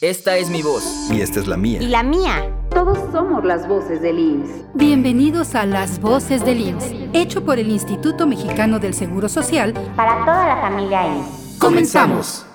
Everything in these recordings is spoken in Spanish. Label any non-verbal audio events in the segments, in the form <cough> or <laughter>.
Esta es mi voz. Y esta es la mía. Y la mía. Todos somos las voces del IMSS. Bienvenidos a Las Voces del IMSS, hecho por el Instituto Mexicano del Seguro Social para toda la familia IMSS. Comenzamos.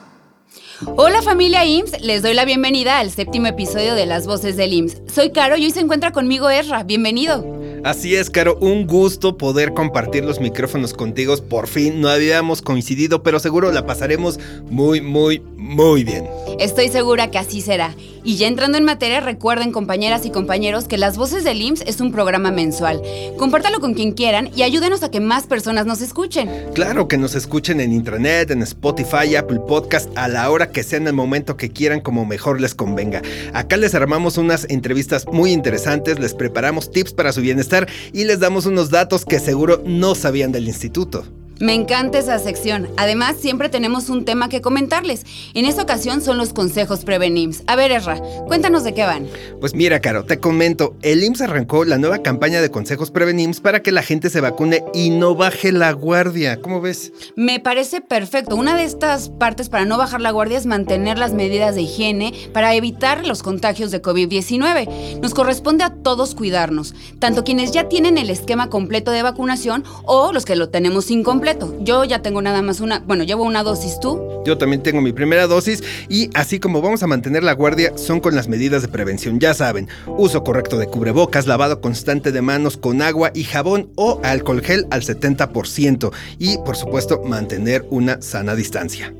Hola familia IMSS, les doy la bienvenida al séptimo episodio de Las Voces del IMSS. Soy Caro y hoy se encuentra conmigo Erra. Bienvenido. Así es, Caro, un gusto poder compartir los micrófonos contigo. Por fin no habíamos coincidido, pero seguro la pasaremos muy, muy, muy bien. Estoy segura que así será. Y ya entrando en materia, recuerden compañeras y compañeros que Las Voces del IMSS es un programa mensual. Compártalo con quien quieran y ayúdenos a que más personas nos escuchen. Claro, que nos escuchen en Intranet, en Spotify, Apple Podcast, a la hora que sea en el momento que quieran, como mejor les convenga. Acá les armamos unas entrevistas muy interesantes, les preparamos tips para su bienestar y les damos unos datos que seguro no sabían del instituto. Me encanta esa sección. Además, siempre tenemos un tema que comentarles. En esta ocasión son los consejos Prevenims. A ver, Erra, cuéntanos de qué van. Pues mira, Caro, te comento. El IMSS arrancó la nueva campaña de consejos Prevenims para que la gente se vacune y no baje la guardia. ¿Cómo ves? Me parece perfecto. Una de estas partes para no bajar la guardia es mantener las medidas de higiene para evitar los contagios de COVID-19. Nos corresponde a todos cuidarnos, tanto quienes ya tienen el esquema completo de vacunación o los que lo tenemos incompleto. Yo ya tengo nada más una, bueno, llevo una dosis tú. Yo también tengo mi primera dosis y así como vamos a mantener la guardia son con las medidas de prevención, ya saben, uso correcto de cubrebocas, lavado constante de manos con agua y jabón o alcohol gel al 70% y por supuesto mantener una sana distancia.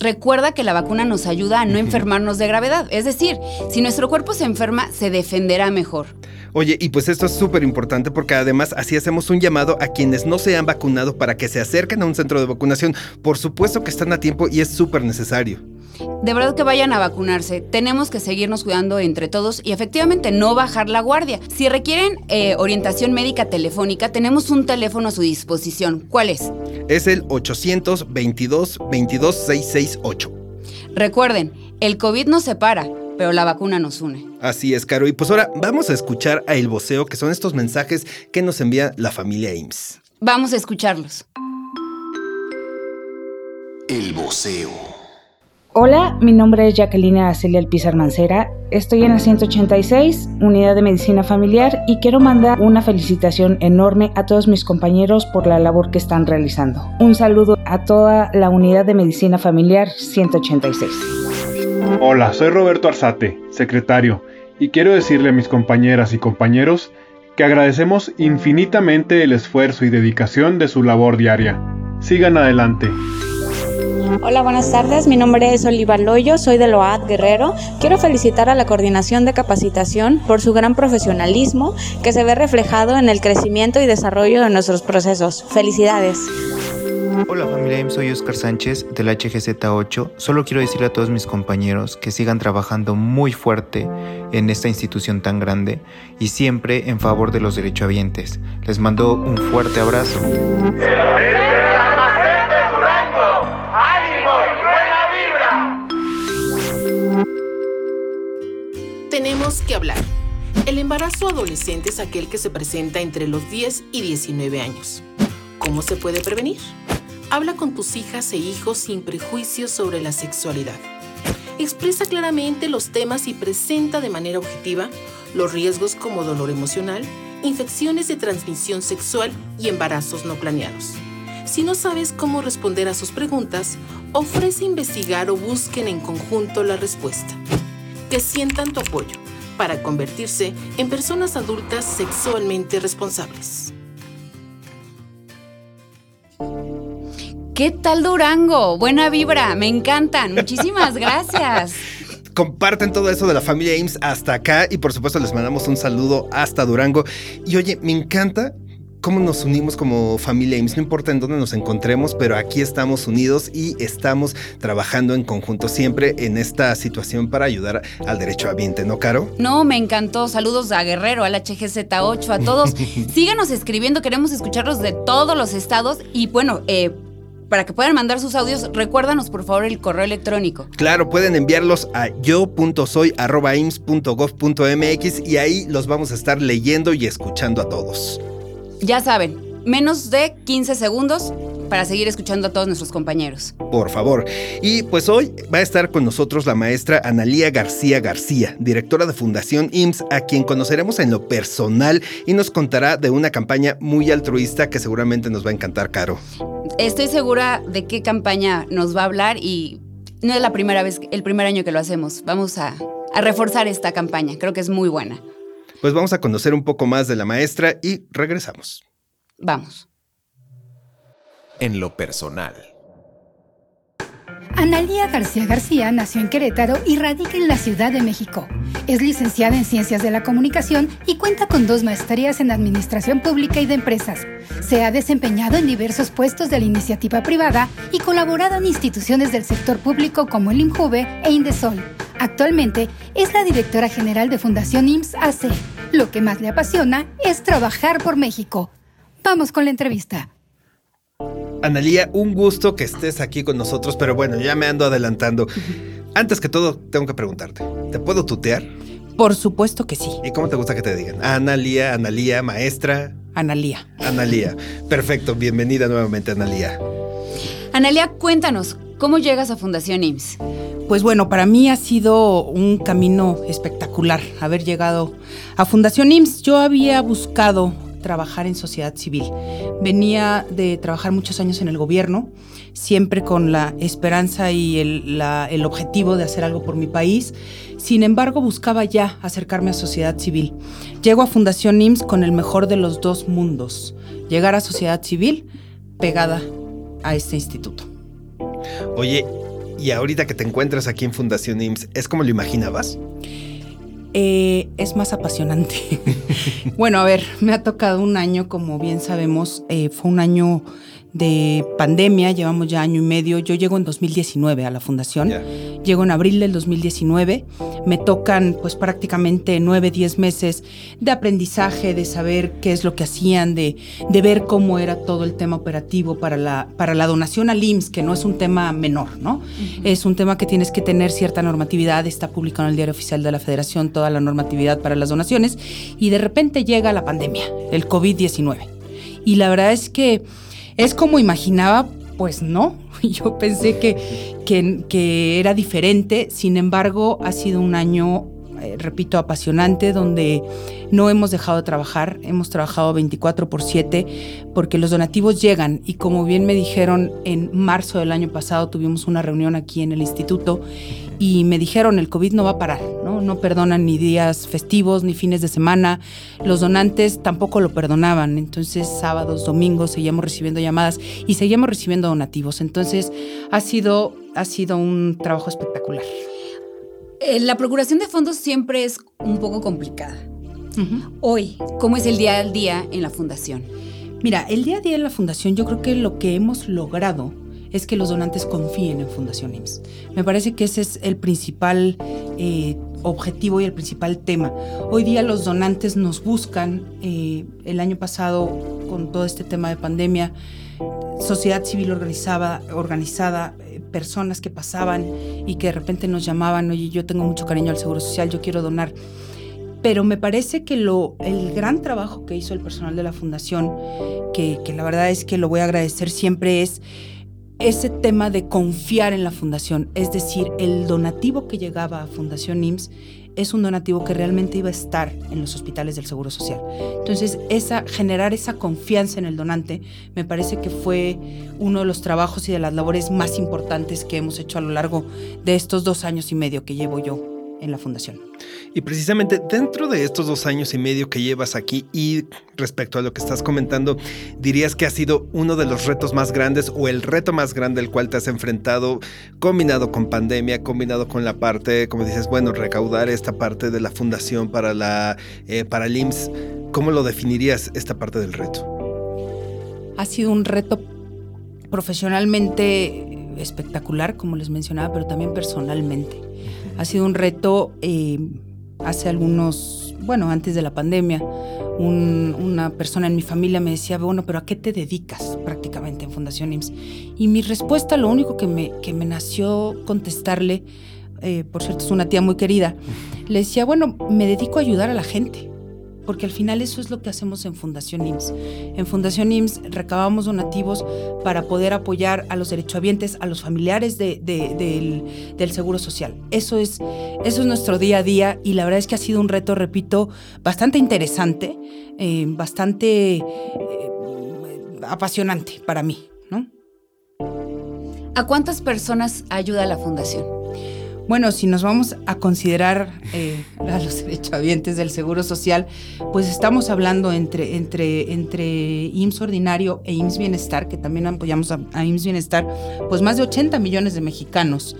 Recuerda que la vacuna nos ayuda a no enfermarnos de gravedad, es decir, si nuestro cuerpo se enferma, se defenderá mejor. Oye, y pues esto es súper importante porque además así hacemos un llamado a quienes no se han vacunado para que se acerquen a un centro de vacunación. Por supuesto que están a tiempo y es súper necesario. De verdad que vayan a vacunarse. Tenemos que seguirnos cuidando entre todos y efectivamente no bajar la guardia. Si requieren eh, orientación médica telefónica, tenemos un teléfono a su disposición. ¿Cuál es? Es el 822 22668. Recuerden, el COVID nos separa pero la vacuna nos une. Así es, Caro. Y pues ahora vamos a escuchar a El Voceo, que son estos mensajes que nos envía la familia IMSS. Vamos a escucharlos. El Voceo. Hola, mi nombre es Jacqueline Acelia Alpizar Mancera. Estoy en la 186, Unidad de Medicina Familiar, y quiero mandar una felicitación enorme a todos mis compañeros por la labor que están realizando. Un saludo a toda la Unidad de Medicina Familiar 186. Hola, soy Roberto Arzate, secretario, y quiero decirle a mis compañeras y compañeros que agradecemos infinitamente el esfuerzo y dedicación de su labor diaria. Sigan adelante. Hola, buenas tardes. Mi nombre es Oliva Loyo, soy de Load Guerrero. Quiero felicitar a la Coordinación de Capacitación por su gran profesionalismo que se ve reflejado en el crecimiento y desarrollo de nuestros procesos. Felicidades. Hola familia soy Oscar Sánchez del HGZ8. Solo quiero decirle a todos mis compañeros que sigan trabajando muy fuerte en esta institución tan grande y siempre en favor de los derechohabientes. Les mando un fuerte abrazo. Tenemos que hablar. El embarazo adolescente es aquel que se presenta entre los 10 y 19 años. ¿Cómo se puede prevenir? Habla con tus hijas e hijos sin prejuicios sobre la sexualidad. Expresa claramente los temas y presenta de manera objetiva los riesgos como dolor emocional, infecciones de transmisión sexual y embarazos no planeados. Si no sabes cómo responder a sus preguntas, ofrece investigar o busquen en conjunto la respuesta. Que sientan tu apoyo para convertirse en personas adultas sexualmente responsables. ¿Qué tal Durango? Buena vibra, me encantan. Muchísimas <laughs> gracias. Comparten todo eso de la familia Ames hasta acá y por supuesto les mandamos un saludo hasta Durango. Y oye, me encanta cómo nos unimos como familia Ames. No importa en dónde nos encontremos, pero aquí estamos unidos y estamos trabajando en conjunto siempre en esta situación para ayudar al derecho ambiente, ¿no, Caro? No, me encantó. Saludos a Guerrero, al HGZ8, a todos. <laughs> Síganos escribiendo, queremos escucharlos de todos los estados y bueno, eh, para que puedan mandar sus audios, recuérdanos por favor el correo electrónico. Claro, pueden enviarlos a yo.soy.ims.gov.mx y ahí los vamos a estar leyendo y escuchando a todos. Ya saben, menos de 15 segundos para seguir escuchando a todos nuestros compañeros. Por favor. Y pues hoy va a estar con nosotros la maestra Analía García García, directora de Fundación IMSS, a quien conoceremos en lo personal y nos contará de una campaña muy altruista que seguramente nos va a encantar, Caro. Estoy segura de qué campaña nos va a hablar y no es la primera vez, el primer año que lo hacemos. Vamos a, a reforzar esta campaña. Creo que es muy buena. Pues vamos a conocer un poco más de la maestra y regresamos. Vamos. En lo personal. Analía García García nació en Querétaro y radica en la Ciudad de México. Es licenciada en Ciencias de la Comunicación y cuenta con dos maestrías en Administración Pública y de Empresas. Se ha desempeñado en diversos puestos de la iniciativa privada y colaborado en instituciones del sector público como el INJUVE e Indesol. Actualmente es la directora general de Fundación IMSS AC. Lo que más le apasiona es trabajar por México. Vamos con la entrevista. Analía, un gusto que estés aquí con nosotros, pero bueno, ya me ando adelantando. <laughs> Antes que todo, tengo que preguntarte, ¿te puedo tutear? Por supuesto que sí. ¿Y cómo te gusta que te digan? Analía, Analía, maestra. Analía. Analía. Perfecto, bienvenida nuevamente, Analía. Analía, cuéntanos, ¿cómo llegas a Fundación IMSS? Pues bueno, para mí ha sido un camino espectacular haber llegado a Fundación IMSS. Yo había buscado trabajar en sociedad civil. Venía de trabajar muchos años en el gobierno, siempre con la esperanza y el, el, objetivo de hacer algo por mi país. Sin embargo, buscaba ya acercarme a sociedad civil. Llego a Fundación IMSS con el mejor de los dos mundos. Llegar a sociedad civil pegada a este instituto. Oye, ¿y ahorita que te encuentras aquí en Fundación IMSS, es como lo imaginabas? Eh, es más apasionante. <laughs> bueno, a ver, me ha tocado un año, como bien sabemos, eh, fue un año de pandemia, llevamos ya año y medio. Yo llego en 2019 a la fundación, yeah. Llego en abril del 2019, me tocan pues prácticamente nueve, diez meses de aprendizaje, de saber qué es lo que hacían, de, de ver cómo era todo el tema operativo para la, para la donación al IMSS, que no es un tema menor, ¿no? Uh -huh. Es un tema que tienes que tener cierta normatividad, está publicado en el diario oficial de la federación toda la normatividad para las donaciones y de repente llega la pandemia, el COVID-19. Y la verdad es que ¿Es como imaginaba? Pues no. <laughs> Yo pensé que, que, era diferente. Sin embargo, ha sido un año, eh, repito, apasionante, donde no hemos dejado de trabajar. Hemos trabajado 24 por 7 porque los donativos llegan. Y como bien me dijeron, en marzo del año pasado tuvimos una reunión aquí en el instituto y me dijeron el COVID no va a parar, ¿no? No perdonan ni días festivos ni fines de semana. Los donantes tampoco lo perdonaban. Entonces, sábados, domingos seguíamos recibiendo llamadas y seguíamos recibiendo donativos. Entonces, ha sido, ha sido un trabajo espectacular. Eh, la procuración de fondos siempre es un poco complicada. Uh -huh. Hoy, ¿cómo es el día al día en la fundación? Mira, el día a día en la fundación yo creo que lo que hemos logrado es que los donantes confíen en Fundación IMSS. Me parece que ese es el principal eh, objetivo y el principal tema. Hoy día los donantes nos buscan. Eh, el año pasado, con todo este tema de pandemia, sociedad civil organizada, organizada personas que pasaban y que de repente nos llamaban, oye, yo tengo mucho cariño al Seguro Social, yo quiero donar. Pero me parece que lo, el gran trabajo que hizo el personal de la fundación, que, que la verdad es que lo voy a agradecer siempre, es ese tema de confiar en la fundación, es decir, el donativo que llegaba a Fundación IMSS es un donativo que realmente iba a estar en los hospitales del Seguro Social. Entonces, esa, generar esa confianza en el donante me parece que fue uno de los trabajos y de las labores más importantes que hemos hecho a lo largo de estos dos años y medio que llevo yo en la fundación. Y precisamente dentro de estos dos años y medio que llevas aquí y respecto a lo que estás comentando, dirías que ha sido uno de los retos más grandes o el reto más grande al cual te has enfrentado, combinado con pandemia, combinado con la parte, como dices, bueno, recaudar esta parte de la fundación para la eh, para el IMSS. ¿Cómo lo definirías esta parte del reto? Ha sido un reto profesionalmente espectacular, como les mencionaba, pero también personalmente. Ha sido un reto eh, hace algunos, bueno, antes de la pandemia, un, una persona en mi familia me decía, bueno, pero ¿a qué te dedicas prácticamente en Fundación IMSS? Y mi respuesta, lo único que me, que me nació contestarle, eh, por cierto, es una tía muy querida, le decía, bueno, me dedico a ayudar a la gente. Porque al final eso es lo que hacemos en Fundación IMSS. En Fundación IMSS recabamos donativos para poder apoyar a los derechohabientes, a los familiares del, Seguro Social. Eso es, eso es nuestro día a día y la verdad es que ha sido un reto, repito, bastante interesante, eh, bastante eh, apasionante para mí. ¿no? ¿A cuántas personas ayuda la Fundación? Bueno, si nos vamos a considerar eh, <laughs> a los derechohabientes del Seguro Social, pues estamos hablando entre, entre, entre IMSS Ordinario e IMSS Bienestar, que también apoyamos a, a IMSS Bienestar, pues más de 80 millones de mexicanos.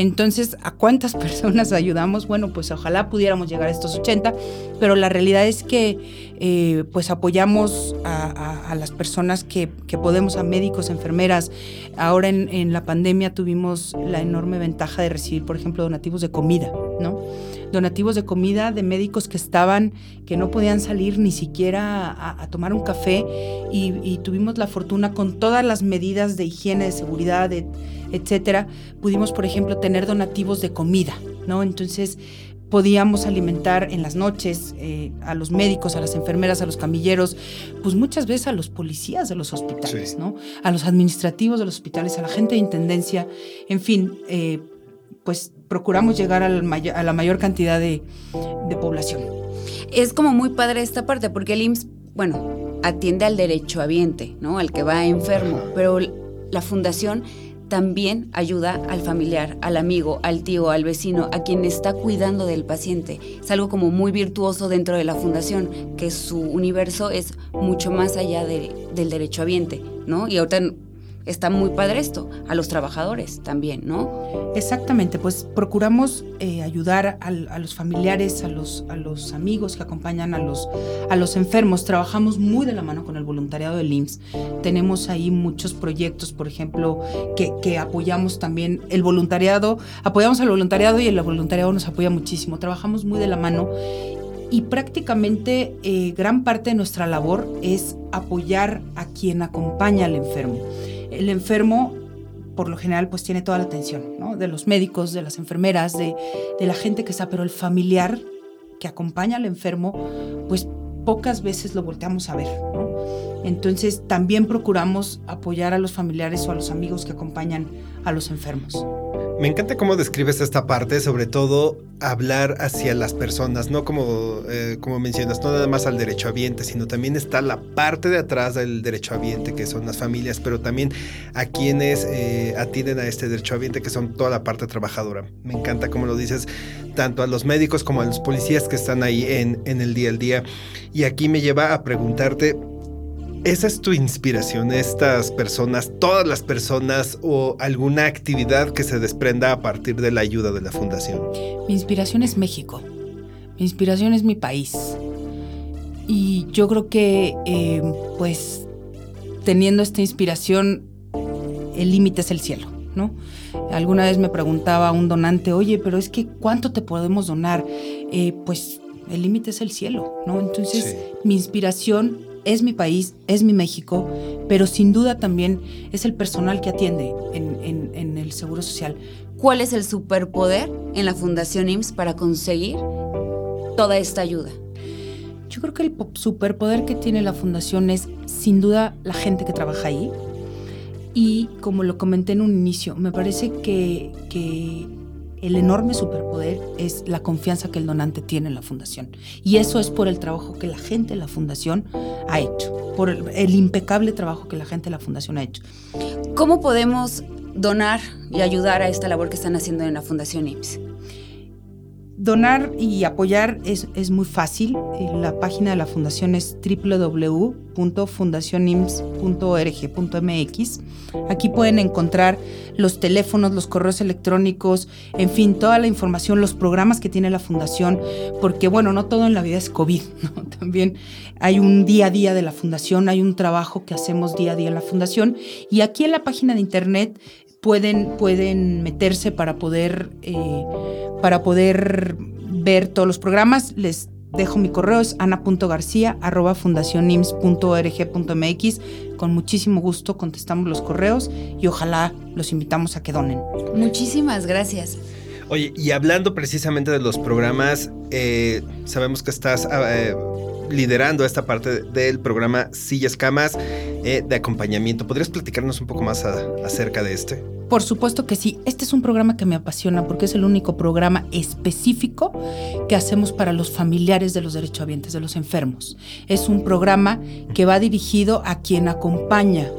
Entonces, ¿a cuántas <laughs> personas ayudamos? Bueno, pues ojalá pudiéramos llegar a estos 80, pero la realidad es que eh, pues apoyamos a, las personas que, podemos, a médicos, enfermeras. Ahora en, la pandemia tuvimos la enorme ventaja de recibir, por ejemplo, donativos de comida, ¿no? Donativos de comida de médicos que estaban, que no podían salir ni siquiera a, tomar un café y, tuvimos la fortuna con todas las medidas de higiene, de seguridad, etcétera, pudimos, por ejemplo, tener donativos de comida, ¿no? Entonces, podíamos alimentar en las noches eh, a los médicos, a las enfermeras, a los camilleros, pues muchas veces a los policías de los hospitales, ¿no? A los administrativos de los hospitales, a la gente de intendencia, en fin, eh, pues procuramos llegar a la mayor cantidad de, de población. Es como muy padre esta parte, porque el IMSS, bueno, atiende al derecho habiente, ¿no? Al que va enfermo, pero la fundación también ayuda al familiar, al amigo, al tío, al vecino, a quien está cuidando del paciente. Es algo como muy virtuoso dentro de la fundación, que su universo es mucho más allá del derecho habiente, ¿no? Y ahorita está muy padre esto, a los trabajadores también, ¿no? Exactamente, pues procuramos eh, ayudar a, los familiares, a los, a los amigos que acompañan a los, a los enfermos. Trabajamos muy de la mano con el voluntariado del IMSS. Tenemos ahí muchos proyectos, por ejemplo, que, apoyamos también el voluntariado, apoyamos al voluntariado y el voluntariado nos apoya muchísimo. Trabajamos muy de la mano y prácticamente eh, gran parte de nuestra labor es apoyar a quien acompaña al enfermo el enfermo por lo general pues tiene toda la atención. De los médicos, de las enfermeras, de, la gente que está, pero el familiar que acompaña al enfermo, pues pocas veces lo volteamos a ver, Entonces también procuramos apoyar a los familiares o a los amigos que acompañan a los enfermos. Me encanta cómo describes esta parte, sobre todo hablar hacia las personas, no como, eh, como mencionas, no nada más al derecho derechohabiente, sino también está la parte de atrás del derecho derechohabiente, que son las familias, pero también a quienes eh, atienden a este derecho derechohabiente, que son toda la parte trabajadora. Me encanta cómo lo dices, tanto a los médicos como a los policías que están ahí en, en el día al día. Y aquí me lleva a preguntarte, ¿Esa es tu inspiración, estas personas, todas las personas o alguna actividad que se desprenda a partir de la ayuda de la fundación? Mi inspiración es México. Mi inspiración es mi país. Y yo creo que, eh, pues, teniendo esta inspiración, el límite es el cielo, ¿no? Alguna vez me preguntaba un donante, oye, pero es que ¿cuánto te podemos donar? Eh, pues el límite es el cielo, ¿no? Entonces, mi inspiración es mi país, es mi México, pero sin duda también es el personal que atiende en, el Seguro Social. ¿Cuál es el superpoder en la Fundación IMSS para conseguir toda esta ayuda? Yo creo que el superpoder que tiene la Fundación es sin duda la gente que trabaja ahí. Y como lo comenté en un inicio, me parece que, que el enorme superpoder es la confianza que el donante tiene en la fundación. Y eso es por el trabajo que la gente de la fundación ha hecho, por el, impecable trabajo que la gente de la fundación ha hecho. ¿Cómo podemos donar y ayudar a esta labor que están haciendo en la Fundación IMSS? Donar y apoyar es, es muy fácil. Eh, la página de la fundación es www.fundacionims.org.mx. Aquí pueden encontrar los teléfonos, los correos electrónicos, en fin, toda la información, los programas que tiene la fundación, porque bueno, no todo en la vida es COVID, <laughs> También hay un día a día de la fundación, hay un trabajo que hacemos día a día en la fundación y aquí en la página de internet pueden, pueden meterse para poder, eh, para poder ver todos los programas. Les dejo mi correo, es ana.garcía.fundacionims.org.mx. Con muchísimo gusto contestamos los correos y ojalá los invitamos a que donen. Muchísimas gracias. Oye, y hablando precisamente de los programas, eh, sabemos que estás... Ah, eh, liderando esta parte del programa Sillas Camas eh, de acompañamiento. ¿Podrías platicarnos un poco más acerca de este? Por supuesto que sí. Este es un programa que me apasiona porque es el único programa específico que hacemos para los familiares de los derechohabientes, de los enfermos. Es un programa que va dirigido a quien acompaña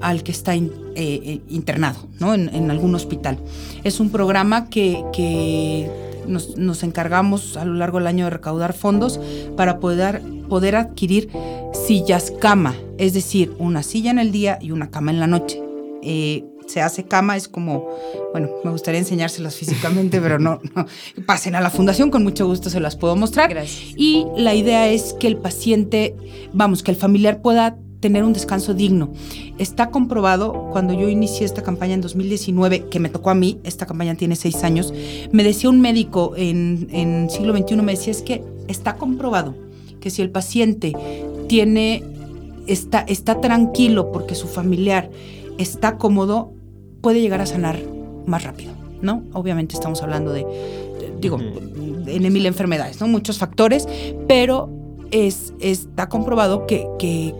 al que está eh, eh, internado ¿no? En, algún hospital. Es un programa que, nos, encargamos a lo largo del año de recaudar fondos para poder, poder adquirir sillas cama, es decir, una silla en el día y una cama en la noche. Eh, se hace cama, es como, bueno, me gustaría enseñárselas <laughs> físicamente, pero no, pasen a la fundación, con mucho gusto se las puedo mostrar. Gracias. Y la idea es que el paciente, vamos, que el familiar pueda tener un descanso digno. Está comprobado, cuando yo inicié esta campaña en 2019, que me tocó a mí, esta campaña tiene seis años, me decía un médico en, en siglo XXI, me decía, es que está comprobado que si el paciente tiene, está, está tranquilo porque su familiar está cómodo, puede llegar a sanar más rápido, ¿no? Obviamente estamos hablando de, digo, en mil enfermedades, ¿no? Muchos factores, pero es, está comprobado que, que,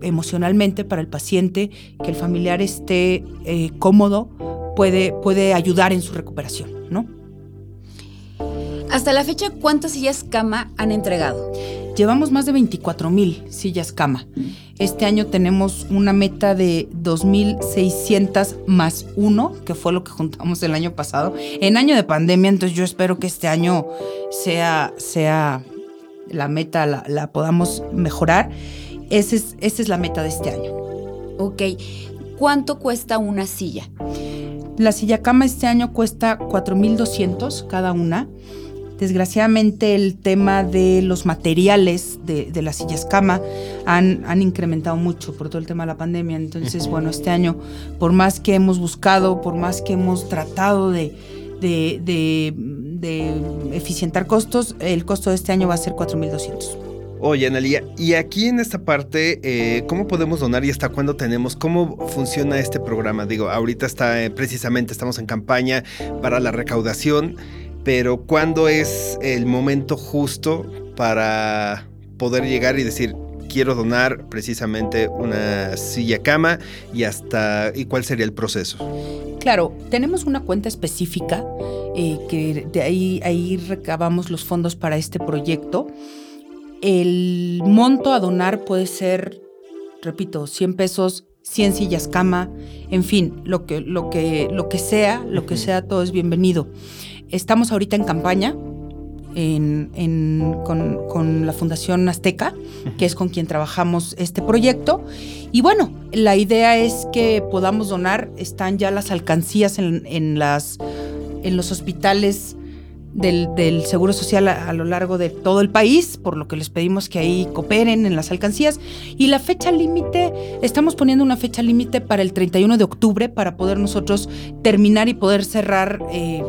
emocionalmente para el paciente, que el familiar esté eh, cómodo, puede, puede ayudar en su recuperación, ¿no? Hasta la fecha, ¿cuántas sillas cama han entregado? Llevamos más de 24 mil sillas cama. Este año tenemos una meta de 2.600 más uno, que fue lo que juntamos el año pasado. En año de pandemia, entonces yo espero que este año sea, sea la meta, la, podamos mejorar. Esa es, esa es la meta de este año. Ok. ¿Cuánto cuesta una silla? La silla cama este año cuesta 4.200 cada una. Desgraciadamente el tema de los materiales de, las sillas cama han, han, incrementado mucho por todo el tema de la pandemia. Entonces, bueno, este año, por más que hemos buscado, por más que hemos tratado de, de, eficientar costos, el costo de este año va a ser 4.200. Oye, Analia, y aquí en esta parte, eh, ¿cómo podemos donar y hasta cuándo tenemos? ¿Cómo funciona este programa? Digo, ahorita está eh, precisamente, estamos en campaña para la recaudación pero ¿cuándo es el momento justo para poder llegar y decir, quiero donar precisamente una silla cama y hasta y cuál sería el proceso? Claro, tenemos una cuenta específica eh, que de ahí, ahí recabamos los fondos para este proyecto. El monto a donar puede ser, repito, 100 pesos, 100 sillas cama, en fin, lo que, lo que, lo que sea, lo que sea, todo es bienvenido. Estamos ahorita en campaña con, la Fundación Azteca, que es con quien trabajamos este proyecto. Y bueno, la idea es que podamos donar, están ya las alcancías en, en los hospitales del, Seguro Social a, lo largo de todo el país, por lo que les pedimos que ahí cooperen en las alcancías. Y la fecha límite, estamos poniendo una fecha límite para el 31 de octubre para poder nosotros terminar y poder cerrar eh,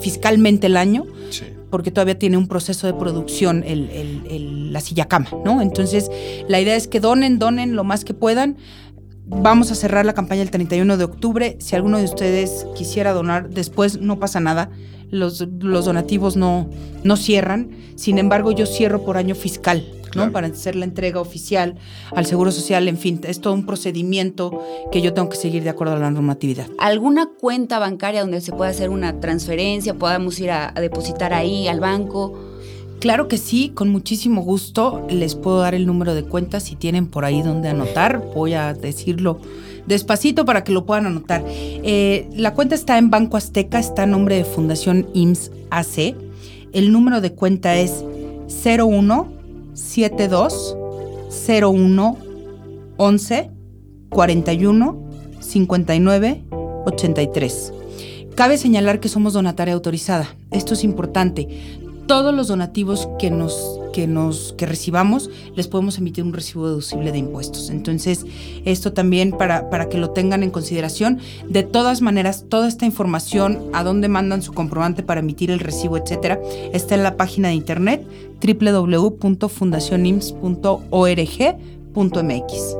fiscalmente el año. porque todavía tiene un proceso de producción la silla cama, ¿no? Entonces, la idea es que donen, donen lo más que puedan. Vamos a cerrar la campaña el 31 de octubre. Si alguno de ustedes quisiera donar, después no pasa nada. Los, los donativos no, no cierran. Sin embargo, yo cierro por año fiscal. ¿No? Para hacer la entrega oficial al Seguro Social, en fin, es todo un procedimiento que yo tengo que seguir de acuerdo a la normatividad. ¿Alguna cuenta bancaria donde se pueda hacer una transferencia, podamos ir a, depositar ahí al banco? Claro que sí, con muchísimo gusto les puedo dar el número de cuenta si tienen por ahí donde anotar. Voy a decirlo despacito para que lo puedan anotar. Eh, la cuenta está en Banco Azteca, está a nombre de Fundación IMSS AC. El número de cuenta es 01 72 01 11 41 59 83. Cabe señalar que somos donataria autorizada. Esto es importante todos los donativos que nos que nos que recibamos les podemos emitir un recibo deducible de impuestos. Entonces, esto también para, para que lo tengan en consideración. De todas maneras, toda esta información, a dónde mandan su comprobante para emitir el recibo, etcétera, está en la página de internet www.fundacionims.org.mx.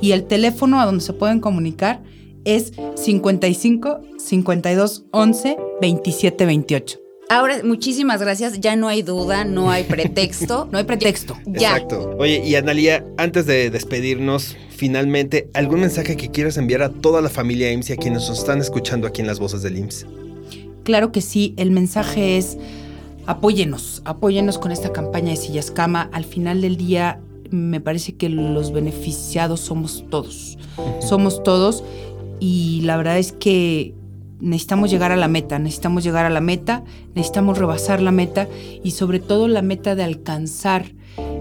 Y el teléfono a donde se pueden comunicar es 55 52 11 27 28. Ahora, muchísimas gracias. Ya no hay duda, no hay pretexto. no hay pretexto. Ya. Exacto. Oye, y Analia, antes de despedirnos, finalmente, ¿algún mensaje que quieras enviar a toda la familia IMSS y a quienes nos están escuchando aquí en las voces del IMSS? Claro que sí, el mensaje es apóyenos, apóyenos con esta campaña de Sillas Cama. Al final del día, me parece que los beneficiados somos todos. Somos todos y la verdad es que necesitamos llegar a la meta, necesitamos llegar a la meta, necesitamos rebasar la meta y sobre todo la meta de alcanzar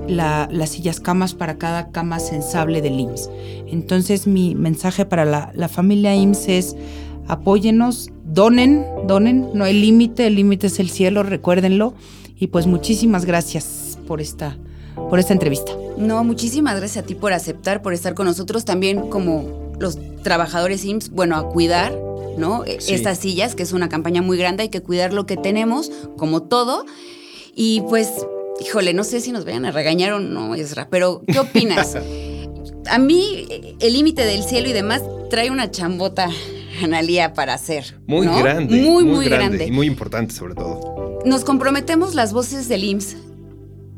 las sillas camas para cada cama sensable del IMSS. Entonces mi mensaje para la, la familia IMSS es apóyenos, donen, donen, no hay límite, el límite es el cielo, recuérdenlo. Y pues muchísimas gracias por esta, por esta entrevista. No, muchísimas gracias a ti por aceptar, por estar con nosotros también como los trabajadores IMSS, bueno, a cuidar, ¿no? E, Sí. Estas sillas, que es una campaña muy grande, hay que cuidar lo que tenemos, como todo. Y pues, híjole, no sé si nos vayan a regañar o no, Ezra, pero ¿qué opinas? <laughs> a mí, eh, el límite del cielo y demás trae una chambota, Analía, para hacer. Muy ¿no? grande. Muy, muy, grande. Y muy importante, sobre todo. Nos comprometemos las voces del IMSS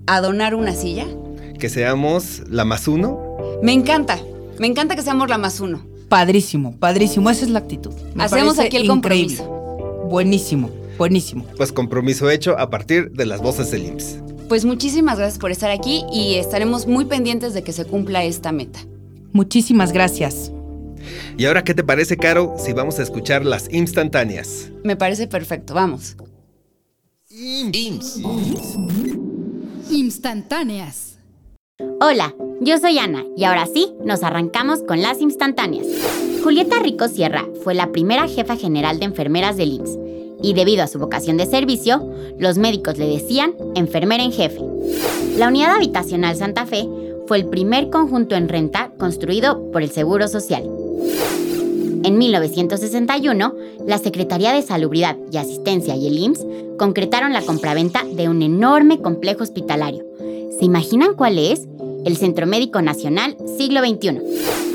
a donar una silla. Que seamos la más uno. Me encanta, me encanta que seamos la más uno. Padrísimo, padrísimo, esa es la actitud. Me Hacemos aquí el increíble. compromiso. Buenísimo, buenísimo. Pues compromiso hecho a partir de las voces del IMSS. Pues muchísimas gracias por estar aquí y estaremos muy pendientes de que se cumpla esta meta. Muchísimas gracias. Y ahora, ¿qué te parece, Caro, si vamos a escuchar las instantáneas? Me parece perfecto, vamos. IMSS. Instantáneas. Hola, yo soy Ana y ahora sí, nos arrancamos con las instantáneas. Julieta Rico Sierra fue la primera jefa general de enfermeras del IMSS y debido a su vocación de servicio, los médicos le decían enfermera en jefe. La unidad habitacional Santa Fe fue el primer conjunto en renta construido por el Seguro Social. En 1961, la Secretaría de Salubridad y Asistencia y el IMSS concretaron la compraventa de un enorme complejo hospitalario. ¿Se imaginan cuál es? El Centro Médico Nacional Siglo XXI.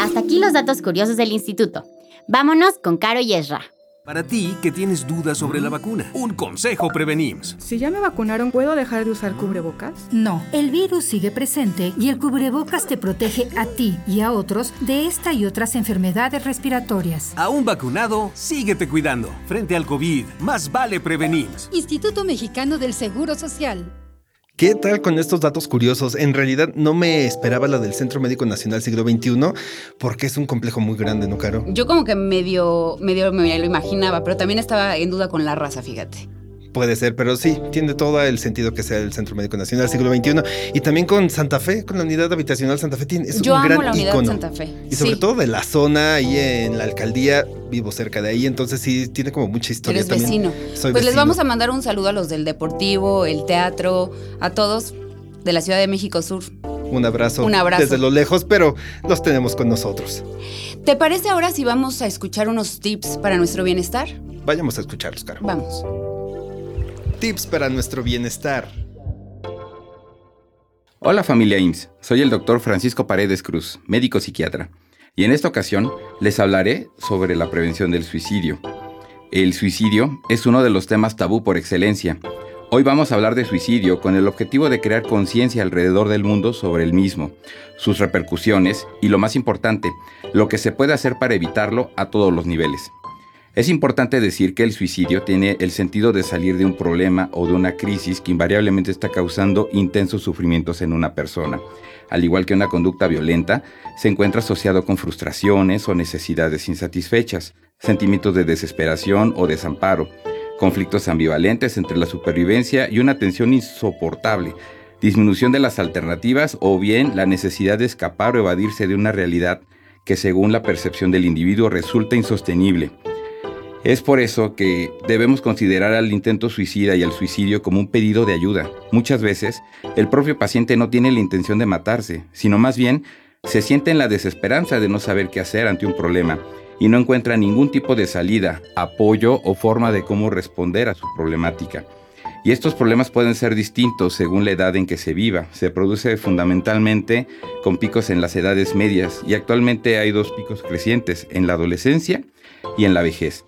Hasta aquí los datos curiosos del instituto. Vámonos con Caro y Ezra. Para ti que tienes dudas sobre la vacuna, un consejo Prevenims. Si ya me vacunaron, ¿puedo dejar de usar cubrebocas? No, el virus sigue presente y el cubrebocas te protege a ti y a otros de esta y otras enfermedades respiratorias. Aún vacunado, síguete cuidando. Frente al COVID, más vale Prevenims. Instituto Mexicano del Seguro Social. ¿Qué tal con estos datos curiosos? En realidad no me esperaba la del Centro Médico Nacional Siglo XXI porque es un complejo muy grande, ¿no, Caro? Yo como que medio, medio me lo imaginaba, pero también estaba en duda con la raza, fíjate. Puede ser, pero sí, tiene todo el sentido que sea el Centro Médico Nacional Siglo XXI. Y también con Santa Fe, con la unidad habitacional Santa Fe, tiene, es Yo un amo gran la unidad ícono. Santa Fe. Y sobre Sí. todo de la zona, ahí en la alcaldía, vivo cerca de ahí, entonces sí, tiene como mucha historia Eres también. vecino. Soy pues les vamos a mandar un saludo a los del Deportivo, el teatro, a todos de la Ciudad de México Sur. Un abrazo. Un abrazo. Desde lo lejos, pero los tenemos con nosotros. ¿Te parece ahora si vamos a escuchar unos tips para nuestro bienestar? Vayamos a escucharlos, Caro. Vamos. Tips para nuestro bienestar. Hola familia IMSS, soy el doctor Francisco Paredes Cruz, médico psiquiatra, y en esta ocasión les hablaré sobre la prevención del suicidio. El suicidio es uno de los temas tabú por excelencia. Hoy vamos a hablar de suicidio con el objetivo de crear conciencia alrededor del mundo sobre el mismo, sus repercusiones y lo más importante, lo que se puede hacer para evitarlo a todos los niveles. Es importante decir que el suicidio tiene el sentido de salir de un problema o de una crisis que invariablemente está causando intensos sufrimientos en una persona. Al igual que una conducta violenta, se encuentra asociado con frustraciones o necesidades insatisfechas, sentimientos de desesperación o desamparo, conflictos ambivalentes entre la supervivencia y una tensión insoportable, disminución de las alternativas o bien la necesidad de escapar o evadirse de una realidad que según la percepción del individuo resulta insostenible. Es por eso que debemos considerar al intento suicida y al suicidio como un pedido de ayuda. Muchas veces, el propio paciente no tiene la intención de matarse, sino más bien se siente en la desesperanza de no saber qué hacer ante un problema y no encuentra ningún tipo de salida, apoyo o forma de cómo responder a su problemática. Y estos problemas pueden ser distintos según la edad en que se viva. Se produce fundamentalmente con picos en las edades medias y actualmente hay dos picos crecientes, en la adolescencia y en la vejez.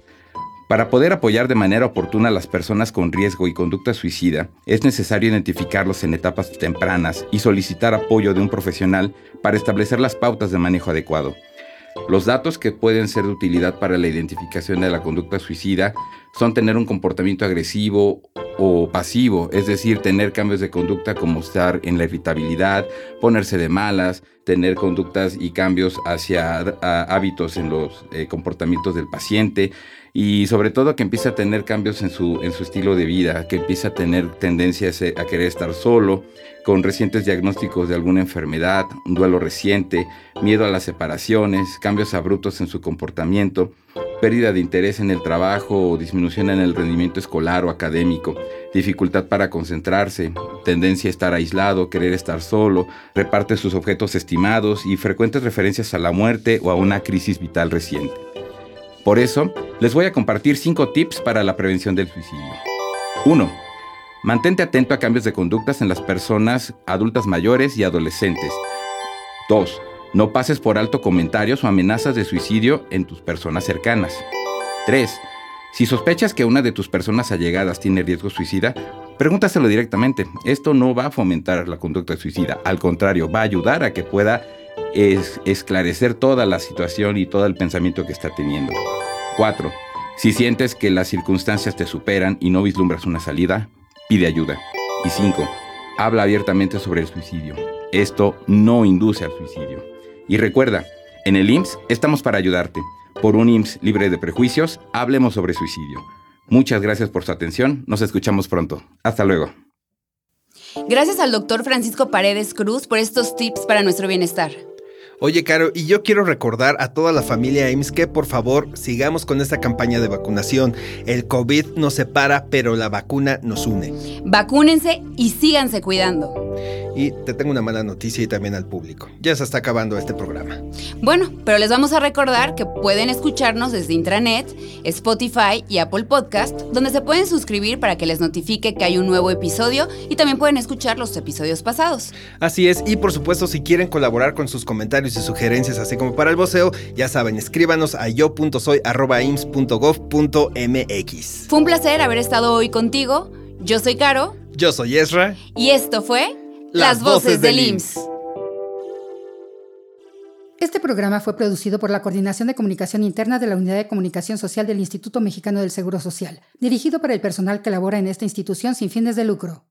Para poder apoyar de manera oportuna a las personas con riesgo y conducta suicida, es necesario identificarlos en etapas tempranas y solicitar apoyo de un profesional para establecer las pautas de manejo adecuado. Los datos que pueden ser de utilidad para la identificación de la conducta suicida son tener un comportamiento agresivo o pasivo, es decir, tener cambios de conducta como estar en la irritabilidad, ponerse de malas, tener conductas y cambios hacia hábitos en los eh, comportamientos del paciente y sobre todo que empiece a tener cambios en su, en su estilo de vida, que empiece a tener tendencias eh, a querer estar solo, con recientes diagnósticos de alguna enfermedad, un duelo reciente, miedo a las separaciones, cambios abruptos en su comportamiento, pérdida de interés en el trabajo o disminución en el rendimiento escolar o académico, dificultad para concentrarse, tendencia a estar aislado, querer estar solo, reparte sus objetos estimados y frecuentes referencias a la muerte o a una crisis vital reciente. Por eso, les voy a compartir 5 tips para la prevención del suicidio. 1. Mantente atento a cambios de conductas en las personas adultas mayores y adolescentes. 2. No pases por alto comentarios o amenazas de suicidio en tus personas cercanas. 3. Si sospechas que una de tus personas allegadas tiene riesgo suicida, pregúntaselo directamente. Esto no va a fomentar la conducta suicida, al contrario, va a ayudar a que pueda esclarecer toda la situación y todo el pensamiento que está teniendo. 4. Si sientes que las circunstancias te superan y no vislumbras una salida, pide ayuda. Y 5. Habla abiertamente sobre el suicidio. Esto no induce al suicidio. Y recuerda, en el IMSS estamos para ayudarte. Por un IMSS libre de prejuicios, hablemos sobre suicidio. Muchas gracias por su atención. Nos escuchamos pronto. Hasta luego. Gracias al doctor Francisco Paredes Cruz por estos tips para nuestro bienestar. Oye, Caro, y yo quiero recordar a toda la familia IMSS que por favor sigamos con esta campaña de vacunación. El COVID nos separa, pero la vacuna nos une. Vacúnense y síganse cuidando. Y te tengo una mala noticia y también al público. Ya se está acabando este programa. Bueno, pero les vamos a recordar que pueden escucharnos desde Intranet, Spotify y Apple Podcast, donde se pueden suscribir para que les notifique que hay un nuevo episodio y también pueden escuchar los episodios pasados. Así es, y por supuesto, si quieren colaborar con sus comentarios y sugerencias, así como para el voceo, ya saben, escríbanos a yo.soy.ims.gov.mx. Fue un placer haber estado hoy contigo. Yo soy Caro. Yo soy Ezra. Y esto fue Las, Voces del IMSS. Este programa fue producido por la Coordinación de Comunicación Interna de la Unidad de Comunicación Social del Instituto Mexicano del Seguro Social, dirigido para el personal que labora en esta institución sin fines de lucro.